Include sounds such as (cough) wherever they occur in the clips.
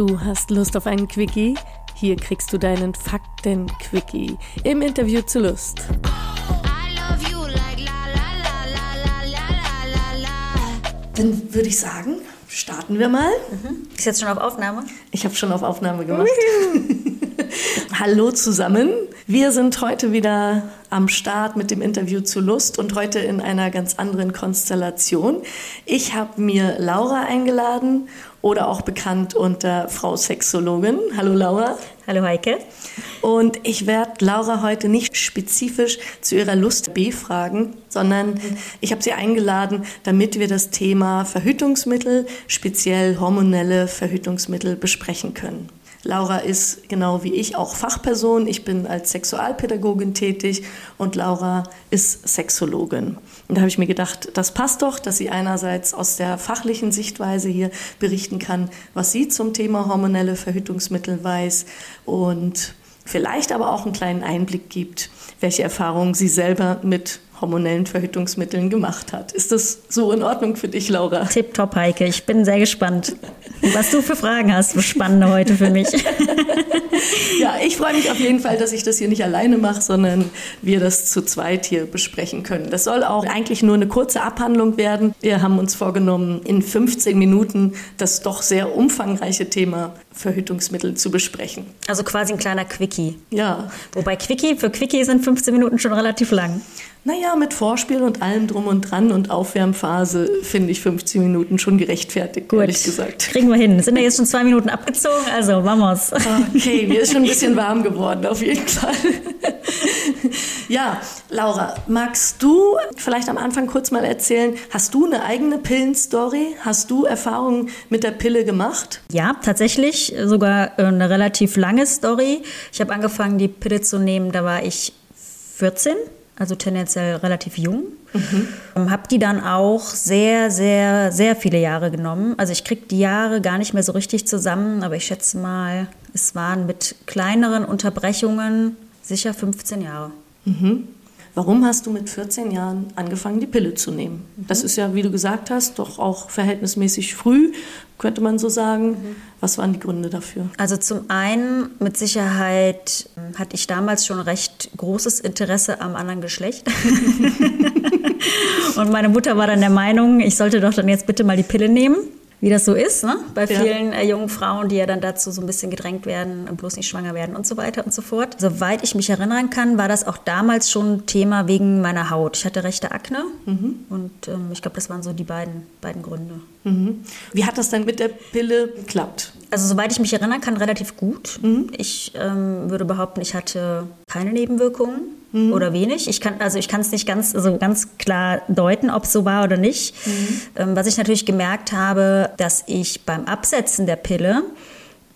Du hast Lust auf einen Quickie? Hier kriegst du deinen Fakten-Quickie im Interview zu Lust. Dann würde ich sagen, starten wir mal. Mhm. Ist jetzt schon auf Aufnahme? Ich habe schon auf Aufnahme gemacht. (laughs) (laughs) Hallo zusammen. Wir sind heute wieder am Start mit dem Interview zu Lust und heute in einer ganz anderen Konstellation. Ich habe mir Laura eingeladen oder auch bekannt unter Frau Sexologin. Hallo Laura. Hallo Heike. Und ich werde Laura heute nicht spezifisch zu ihrer Lust befragen, sondern ich habe sie eingeladen, damit wir das Thema Verhütungsmittel, speziell hormonelle Verhütungsmittel besprechen können. Laura ist genau wie ich auch Fachperson. Ich bin als Sexualpädagogin tätig und Laura ist Sexologin. Und da habe ich mir gedacht, das passt doch, dass sie einerseits aus der fachlichen Sichtweise hier berichten kann, was sie zum Thema hormonelle Verhütungsmittel weiß und vielleicht aber auch einen kleinen Einblick gibt, welche Erfahrungen sie selber mit hormonellen Verhütungsmitteln gemacht hat. Ist das so in Ordnung für dich, Laura? Tipptopp, Heike. Ich bin sehr gespannt, was du für Fragen hast. Spannende heute für mich. (laughs) ja, ich freue mich auf jeden Fall, dass ich das hier nicht alleine mache, sondern wir das zu zweit hier besprechen können. Das soll auch eigentlich nur eine kurze Abhandlung werden. Wir haben uns vorgenommen, in 15 Minuten das doch sehr umfangreiche Thema Verhütungsmittel zu besprechen. Also quasi ein kleiner Quickie. Ja. Wobei Quickie, für Quickie sind 15 Minuten schon relativ lang. Naja, mit Vorspiel und allem drum und dran und Aufwärmphase finde ich 15 Minuten schon gerechtfertigt, Gut. ehrlich gesagt. Kriegen wir hin. Sind ja jetzt schon zwei Minuten abgezogen, also vamos. Okay, mir ist schon ein bisschen warm geworden, auf jeden Fall. (laughs) (laughs) Ja, Laura, magst du vielleicht am Anfang kurz mal erzählen, hast du eine eigene Pillenstory? Hast du Erfahrungen mit der Pille gemacht? Ja, tatsächlich, sogar eine relativ lange Story. Ich habe angefangen, die Pille zu nehmen, da war ich 14 also tendenziell relativ jung. Mhm. Habe die dann auch sehr, sehr, sehr viele Jahre genommen. Also ich kriege die Jahre gar nicht mehr so richtig zusammen, aber ich schätze mal, es waren mit kleineren Unterbrechungen sicher 15 Jahre. Mhm. Warum hast du mit 14 Jahren angefangen, die Pille zu nehmen? Mhm. Das ist ja, wie du gesagt hast, doch auch verhältnismäßig früh, könnte man so sagen. Mhm. Was waren die Gründe dafür? Also zum einen mit Sicherheit hm, hatte ich damals schon recht großes Interesse am anderen Geschlecht. (laughs) (laughs) Und meine Mutter war dann der Meinung, ich sollte doch dann jetzt bitte mal die Pille nehmen wie das so ist, ne? bei vielen ja. äh, jungen Frauen, die ja dann dazu so ein bisschen gedrängt werden, bloß nicht schwanger werden und so weiter und so fort. Soweit ich mich erinnern kann, war das auch damals schon Thema wegen meiner Haut. Ich hatte rechte Akne mhm. und ähm, ich glaube, das waren so die beiden, beiden Gründe. Mhm. Wie hat das dann mit der Pille geklappt? Also soweit ich mich erinnern kann, relativ gut. Mhm. Ich ähm, würde behaupten, ich hatte keine Nebenwirkungen mhm. oder wenig. Ich kann also ich kann es nicht ganz also ganz klar deuten, ob es so war oder nicht. Mhm. Ähm, was ich natürlich gemerkt habe, dass ich beim Absetzen der Pille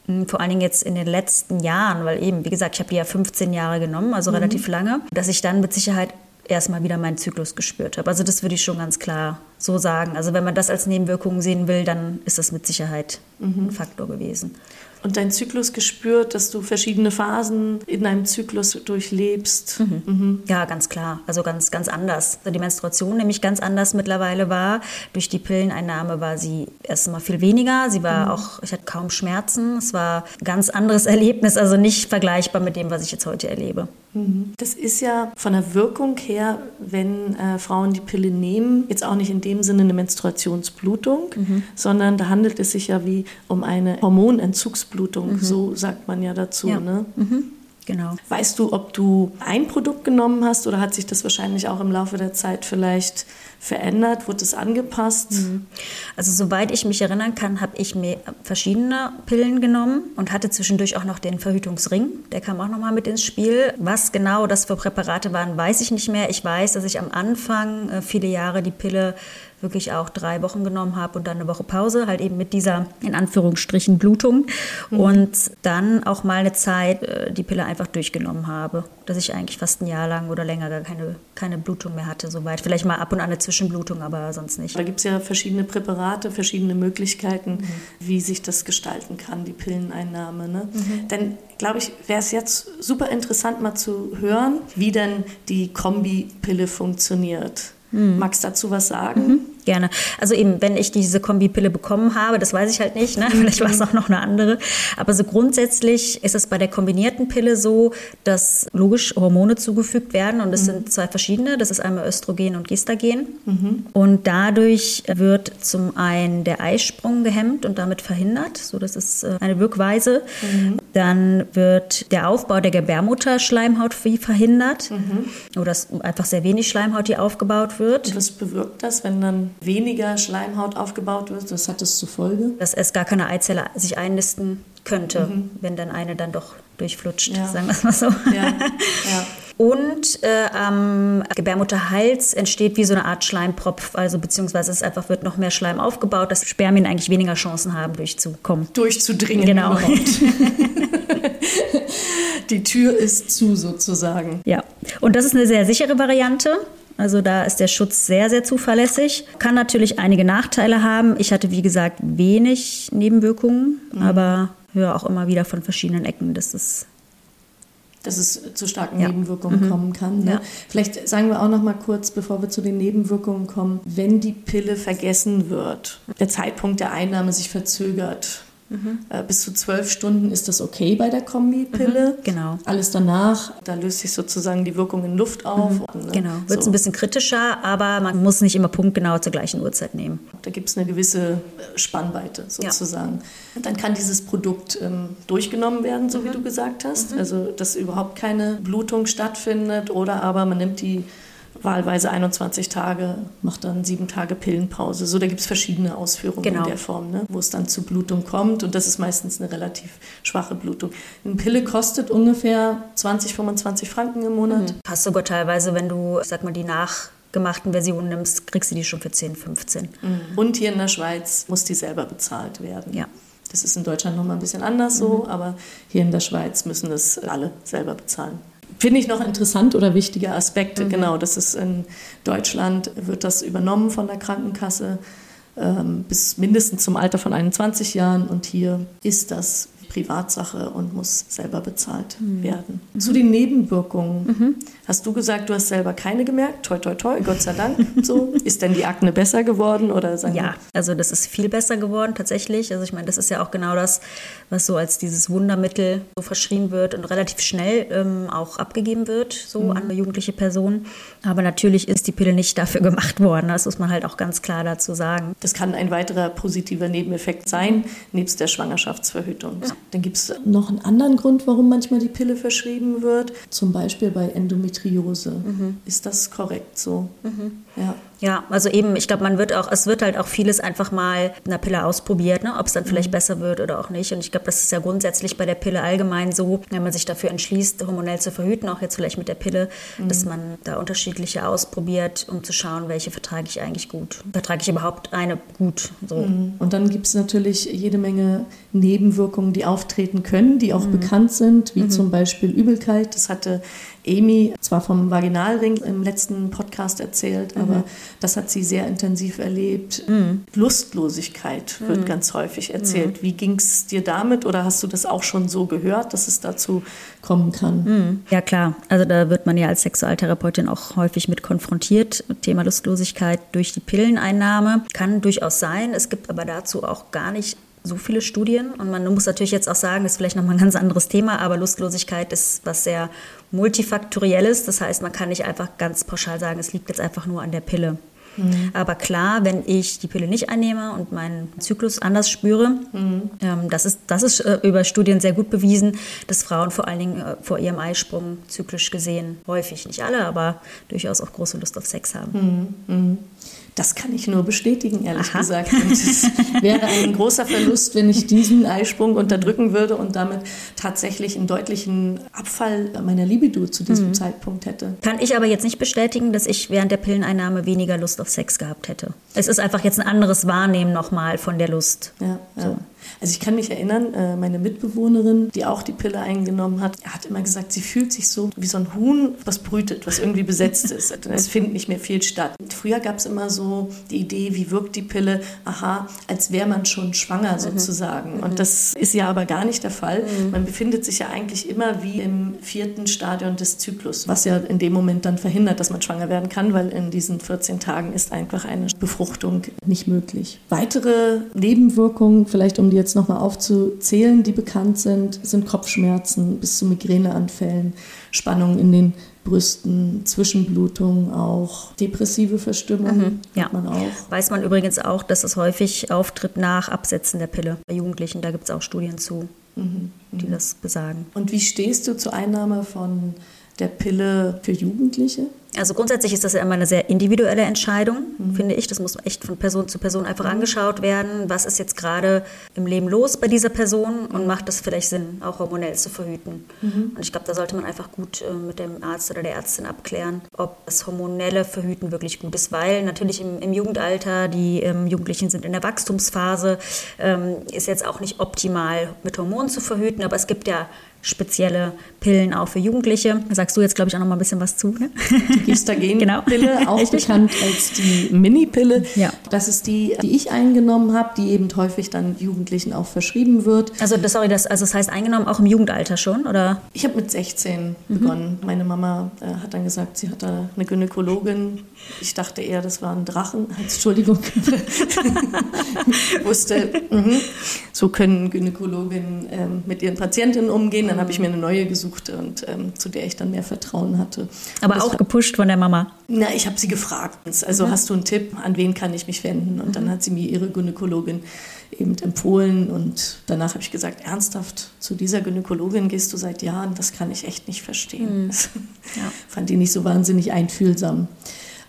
hm, vor allen Dingen jetzt in den letzten Jahren, weil eben, wie gesagt, ich habe die ja 15 Jahre genommen, also mhm. relativ lange, dass ich dann mit Sicherheit erstmal wieder meinen Zyklus gespürt habe. Also das würde ich schon ganz klar so sagen. Also wenn man das als Nebenwirkung sehen will, dann ist das mit Sicherheit mhm. ein Faktor gewesen und deinen Zyklus gespürt, dass du verschiedene Phasen in deinem Zyklus durchlebst. Mhm. Mhm. Ja, ganz klar. Also ganz, ganz anders. Also die Menstruation nämlich ganz anders mittlerweile war. Durch die Pilleneinnahme war sie erstmal viel weniger. Sie war mhm. auch, ich hatte kaum Schmerzen. Es war ein ganz anderes (laughs) Erlebnis, also nicht vergleichbar mit dem, was ich jetzt heute erlebe. Mhm. Das ist ja von der Wirkung her, wenn äh, Frauen die Pille nehmen, jetzt auch nicht in dem Sinne eine Menstruationsblutung, mhm. sondern da handelt es sich ja wie um eine Hormonentzugsblutung. Blutblutung, mhm. so sagt man ja dazu. Ja. Ne? Mhm. Genau. Weißt du, ob du ein Produkt genommen hast oder hat sich das wahrscheinlich auch im Laufe der Zeit vielleicht verändert? Wurde es angepasst? Mhm. Also soweit ich mich erinnern kann, habe ich mir verschiedene Pillen genommen und hatte zwischendurch auch noch den Verhütungsring. Der kam auch noch mal mit ins Spiel. Was genau das für Präparate waren, weiß ich nicht mehr. Ich weiß, dass ich am Anfang äh, viele Jahre die Pille wirklich auch drei Wochen genommen habe und dann eine Woche Pause, halt eben mit dieser in Anführungsstrichen Blutung. Mhm. Und dann auch mal eine Zeit äh, die Pille einfach durchgenommen habe, dass ich eigentlich fast ein Jahr lang oder länger gar keine, keine Blutung mehr hatte, soweit. Vielleicht mal ab und an eine Zwischenblutung, aber sonst nicht. Da gibt es ja verschiedene Präparate, verschiedene Möglichkeiten, mhm. wie sich das gestalten kann, die Pilleneinnahme. Ne? Mhm. Denn, glaube ich, wäre es jetzt super interessant mal zu hören, wie denn die Kombipille funktioniert. Mhm. Magst dazu was sagen? Mhm. Gerne. Also eben, wenn ich diese Kombipille bekommen habe, das weiß ich halt nicht, ne? vielleicht war es auch noch eine andere. Aber so grundsätzlich ist es bei der kombinierten Pille so, dass logisch Hormone zugefügt werden und es mhm. sind zwei verschiedene. Das ist einmal Östrogen und Gestagen. Mhm. Und dadurch wird zum einen der Eisprung gehemmt und damit verhindert. So, das ist äh, eine Wirkweise. Mhm. Dann wird der Aufbau der Gebärmutterschleimhaut verhindert. Mhm. Oder einfach sehr wenig Schleimhaut, die aufgebaut wird. Und was bewirkt das, wenn dann weniger Schleimhaut aufgebaut wird? Was hat das zur Folge? Dass es gar keine Eizelle sich einnisten könnte, mhm. wenn dann eine dann doch durchflutscht, ja. sagen wir es mal so. Ja. (laughs) Ja. Und äh, am Gebärmutterhals entsteht wie so eine Art Schleimpropf, also beziehungsweise es einfach wird noch mehr Schleim aufgebaut, dass Spermien eigentlich weniger Chancen haben, durchzukommen. Durchzudringen. Genau. (laughs) Die Tür ist zu sozusagen. Ja, und das ist eine sehr sichere Variante. Also da ist der Schutz sehr, sehr zuverlässig. Kann natürlich einige Nachteile haben. Ich hatte, wie gesagt, wenig Nebenwirkungen, mhm. aber höre auch immer wieder von verschiedenen Ecken, dass es dass es zu starken ja. Nebenwirkungen mhm. kommen kann. Ne? Ja. Vielleicht sagen wir auch noch mal kurz, bevor wir zu den Nebenwirkungen kommen, wenn die Pille vergessen wird, der Zeitpunkt der Einnahme sich verzögert, Mhm. bis zu zwölf Stunden ist das okay bei der Kombipille. Mhm, genau. Alles danach, da löst sich sozusagen die Wirkung in Luft auf. Mhm, ne? Genau, wird es so. ein bisschen kritischer, aber man muss nicht immer punktgenau zur gleichen Uhrzeit nehmen. Da gibt es eine gewisse äh, Spannweite sozusagen. Ja. Dann kann dieses Produkt ähm, durchgenommen werden, so mhm. wie du gesagt hast. Mhm. Also, dass überhaupt keine Blutung stattfindet oder aber man nimmt die wahlweise 21 Tage, macht dann sieben Tage Pillenpause. So, da gibt es verschiedene Ausführungen genau. in der Form, ne? wo es dann zu Blutung kommt und das ist meistens eine relativ schwache Blutung. Eine Pille kostet ungefähr 20, 25 Franken im Monat. Mhm. Hast sogar teilweise, wenn du, sag mal, die nachgemachten Versionen nimmst, kriegst du die schon für 10, 15. Mhm. Und hier in der Schweiz muss die selber bezahlt werden. Ja. Das ist in Deutschland nochmal ein bisschen anders so, mhm. aber hier in der Schweiz müssen das alle selber bezahlen. Finde ich noch interessant oder wichtiger Aspekt, mhm. genau, das ist in Deutschland, wird das übernommen von der Krankenkasse ähm, bis mindestens zum Alter von 21 Jahren und hier ist das Privatsache und muss selber bezahlt mhm. werden. Mhm. Zu den Nebenwirkungen. Mhm. Hast du gesagt, du hast selber keine gemerkt? Toi, toi, toi, Gott sei Dank. (laughs) So. ist denn die Akne besser geworden? Oder ja, also das ist viel besser geworden tatsächlich. Also ich meine, das ist ja auch genau das, was so als dieses Wundermittel so verschrieben wird und relativ schnell ähm, auch abgegeben wird, so mhm. an jugendliche Personen. Aber natürlich ist die Pille nicht dafür gemacht worden. Das muss man halt auch ganz klar dazu sagen. Das kann ein weiterer positiver Nebeneffekt sein, nebst der Schwangerschaftsverhütung. Ja. Dann gibt es noch einen anderen Grund, warum manchmal die Pille verschrieben wird. Zum Beispiel bei Endometriose. Mhm. Ist das korrekt so? Mhm. Ja. Ja, also eben, ich glaube, man wird auch, es wird halt auch vieles einfach mal in der Pille ausprobiert, ne? ob es dann vielleicht mhm. besser wird oder auch nicht. Und ich glaube, das ist ja grundsätzlich bei der Pille allgemein so, wenn man sich dafür entschließt, hormonell zu verhüten, auch jetzt vielleicht mit der Pille, mhm. dass man da unterschiedliche ausprobiert, um zu schauen, welche vertrage ich eigentlich gut. Vertrage ich überhaupt eine gut? So. Mhm. Und dann gibt es natürlich jede Menge Nebenwirkungen, die auftreten können, die auch mhm. bekannt sind, wie mhm. zum Beispiel Übelkeit. Das hatte Amy zwar vom Vaginalring im letzten Podcast erzählt, mhm. aber das hat sie sehr intensiv erlebt. Mhm. Lustlosigkeit wird mhm. ganz häufig erzählt. Mhm. Wie ging es dir damit oder hast du das auch schon so gehört, dass es dazu kommen kann? Mhm. Ja klar, also da wird man ja als Sexualtherapeutin auch häufig mit konfrontiert. Thema Lustlosigkeit durch die Pilleneinnahme kann durchaus sein. Es gibt aber dazu auch gar nicht so viele Studien und man muss natürlich jetzt auch sagen, das ist vielleicht nochmal ein ganz anderes Thema, aber Lustlosigkeit ist was sehr multifaktorielles. Das heißt, man kann nicht einfach ganz pauschal sagen, es liegt jetzt einfach nur an der Pille. Mhm. Aber klar, wenn ich die Pille nicht einnehme und meinen Zyklus anders spüre, mhm. ähm, das ist, das ist äh, über Studien sehr gut bewiesen, dass Frauen vor allen Dingen äh, vor ihrem Eisprung zyklisch gesehen häufig, nicht alle, aber durchaus auch große Lust auf Sex haben. Mhm. Das kann ich nur bestätigen, ehrlich Aha. gesagt. Und es wäre ein großer Verlust, wenn ich diesen Eisprung unterdrücken würde und damit tatsächlich einen deutlichen Abfall meiner Libido zu diesem mhm. Zeitpunkt hätte. Kann ich aber jetzt nicht bestätigen, dass ich während der Pilleneinnahme weniger Lust auf Sex gehabt hätte. Es ist einfach jetzt ein anderes Wahrnehmen nochmal von der Lust. Ja, ja. So. Also ich kann mich erinnern, äh, meine Mitbewohnerin, die auch die Pille eingenommen hat, hat immer gesagt, sie fühlt sich so wie so ein Huhn, was brütet, was irgendwie besetzt ist. (laughs) Es findet nicht mehr viel statt. Früher gab es immer so die Idee, wie wirkt die Pille? Aha, als wäre man schon schwanger mhm. sozusagen. Mhm. Und das ist ja aber gar nicht der Fall. Mhm. Man befindet sich ja eigentlich immer wie im vierten Stadion des Zyklus, was ja in dem Moment dann verhindert, dass man schwanger werden kann, weil in diesen 14 Tagen ist einfach eine Befruchtung nicht möglich. Weitere Nebenwirkungen, vielleicht um die jetzt nochmal aufzuzählen, die bekannt sind, sind Kopfschmerzen bis zu Migräneanfällen, Spannungen in den Brüsten, Zwischenblutungen auch, depressive Verstimmung mhm, ja. man auch. Weiß man übrigens auch, dass es häufig auftritt nach Absetzen der Pille bei Jugendlichen. Da gibt es auch Studien zu, mhm, die mhm. das besagen. Und wie stehst du zur Einnahme von der Pille für Jugendliche? Also grundsätzlich ist das ja immer eine sehr individuelle Entscheidung, mhm. finde ich. Das muss echt von Person zu Person einfach mhm. angeschaut werden. Was ist jetzt gerade im Leben los bei dieser Person und macht es vielleicht Sinn, auch hormonell zu verhüten? Mhm. Und ich glaube, da sollte man einfach gut äh, mit dem Arzt oder der Ärztin abklären, ob das hormonelle Verhüten wirklich gut ist. Weil natürlich im, im Jugendalter, die ähm, Jugendlichen sind in der Wachstumsphase, ähm, ist jetzt auch nicht optimal mit Hormonen zu verhüten. Aber es gibt ja spezielle Pillen auch für Jugendliche. Da sagst du jetzt, glaube ich, auch noch mal ein bisschen was zu. Ne? Die Gestagen-Pille, (laughs) genau. (laughs) auch bekannt als die Mini-Pille. Ja. Das ist die, die ich eingenommen habe, die eben häufig dann Jugendlichen auch verschrieben wird. Also, das, sorry, das, also das heißt eingenommen auch im Jugendalter schon, oder? Ich habe mit 16 mhm. begonnen. Meine Mama äh, hat dann gesagt, sie hat da eine Gynäkologin. Ich dachte eher, das war ein Drachen. (laughs) Entschuldigung. wusste, mh, so können Gynäkologinnen ähm, mit ihren Patientinnen umgehen. Dann habe ich mir eine neue gesucht und ähm, zu der ich dann mehr Vertrauen hatte. Aber auch gepusht von der Mama? Na, ich habe sie gefragt. Also mhm. hast du einen Tipp, an wen kann ich mich wenden? Und mhm. dann hat sie mir ihre Gynäkologin eben empfohlen und danach habe ich gesagt, ernsthaft, zu dieser Gynäkologin gehst du seit Jahren, das kann ich echt nicht verstehen. Mhm. (laughs) Ja. Fand die nicht so wahnsinnig einfühlsam.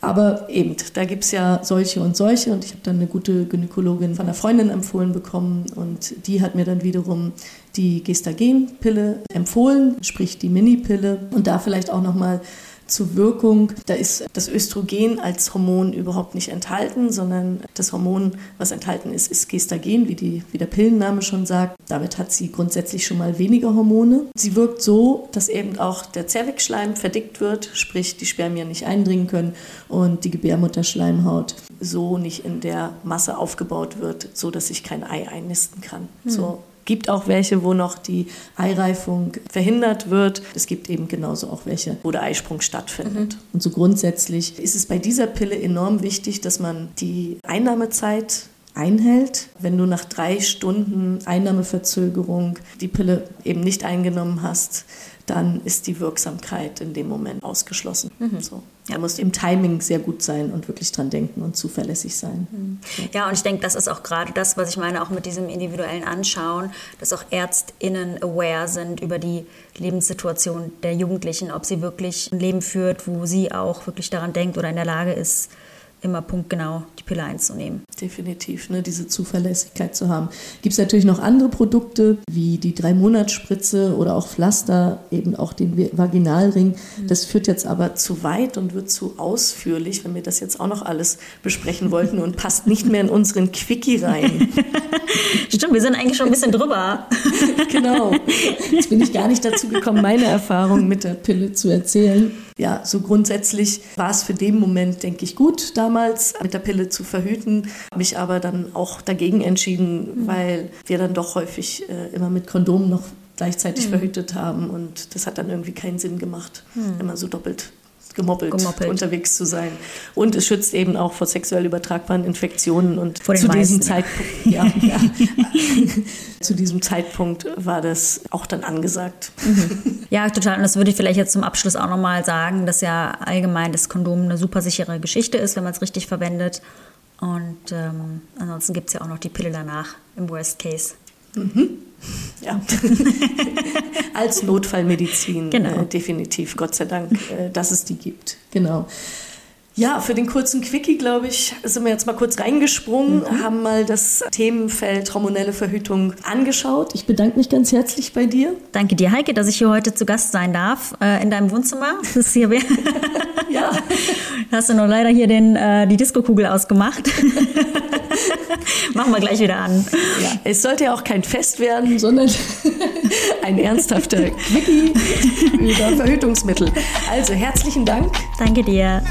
Aber eben, da gibt es ja solche und solche und ich habe dann eine gute Gynäkologin von einer Freundin empfohlen bekommen und die hat mir dann wiederum die Gestagen-Pille empfohlen, sprich die Mini-Pille. Und da vielleicht auch nochmal zur Wirkung. Da ist das Östrogen als Hormon überhaupt nicht enthalten, sondern das Hormon, was enthalten ist, ist Gestagen, wie, die, wie der Pillenname schon sagt. Damit hat sie grundsätzlich schon mal weniger Hormone. Sie wirkt so, dass eben auch der Zervixschleim verdickt wird, sprich die Spermien nicht eindringen können und die Gebärmutterschleimhaut so nicht in der Masse aufgebaut wird, so dass sich kein Ei einnisten kann. Hm. So gibt auch welche, wo noch die Eireifung verhindert wird. Es gibt eben genauso auch welche, wo der Eisprung stattfindet. Mhm. Und so grundsätzlich ist es bei dieser Pille enorm wichtig, dass man die Einnahmezeit einhält. Wenn du nach drei Stunden Einnahmeverzögerung die Pille eben nicht eingenommen hast, dann ist die Wirksamkeit in dem Moment ausgeschlossen. Mhm. So. Ja. muss im Timing sehr gut sein und wirklich dran denken und zuverlässig sein. Mhm. Ja, und ich denke, das ist auch gerade das, was ich meine, auch mit diesem individuellen Anschauen, dass auch ÄrztInnen aware sind über die Lebenssituation der Jugendlichen, ob sie wirklich ein Leben führt, wo sie auch wirklich daran denkt oder in der Lage ist, immer punktgenau die Pille einzunehmen. Definitiv, ne, diese Zuverlässigkeit zu haben. Gibt es natürlich noch andere Produkte, wie die Drei-Monats-Spritze oder auch Pflaster, eben auch den Vaginalring. Mhm. Das führt jetzt aber zu weit und wird zu ausführlich, wenn wir das jetzt auch noch alles besprechen wollten und passt nicht mehr in unseren Quickie rein. (laughs) Stimmt, wir sind eigentlich schon ein bisschen drüber. (laughs) genau. Jetzt bin ich gar nicht dazu gekommen, meine Erfahrung mit der Pille zu erzählen. Ja, so grundsätzlich war es für den Moment, denke ich, gut, damals mit der Pille zu verhüten, mich aber dann auch dagegen entschieden, mhm. weil wir dann doch häufig äh, immer mit Kondomen noch gleichzeitig mhm. verhütet haben und das hat dann irgendwie keinen Sinn gemacht, mhm. immer so doppelt gemoppelt, gemoppelt, unterwegs zu sein. Und es schützt eben auch vor sexuell übertragbaren Infektionen. Und zu meisten, diesem Zeitpunkt, (laughs) ja, ja, (laughs) zu diesem Zeitpunkt war das auch dann angesagt. Mhm. Ja, total. Und das würde ich vielleicht jetzt zum Abschluss auch nochmal sagen, dass ja allgemein das Kondom eine super sichere Geschichte ist, wenn man es richtig verwendet. Und ähm, ansonsten gibt es ja auch noch die Pille danach im Worst Case. Mhm. Ja. (laughs) Als Notfallmedizin genau. äh, definitiv, Gott sei Dank, äh, dass es die gibt. Genau. Ja, für den kurzen Quickie, glaube ich, sind wir jetzt mal kurz reingesprungen, mhm. haben mal das Themenfeld hormonelle Verhütung angeschaut. Ich bedanke mich ganz herzlich bei dir. Danke dir, Heike, dass ich hier heute zu Gast sein darf äh, in deinem Wohnzimmer. Das ist hier (laughs) ja. Hast du nur leider hier den, äh, die Disco-Kugel ausgemacht. (laughs) (laughs) Machen wir gleich wieder an. Ja, es sollte ja auch kein Fest werden, sondern (laughs) ein ernsthafter Quickie (laughs) über Verhütungsmittel. Also herzlichen Dank. Danke dir.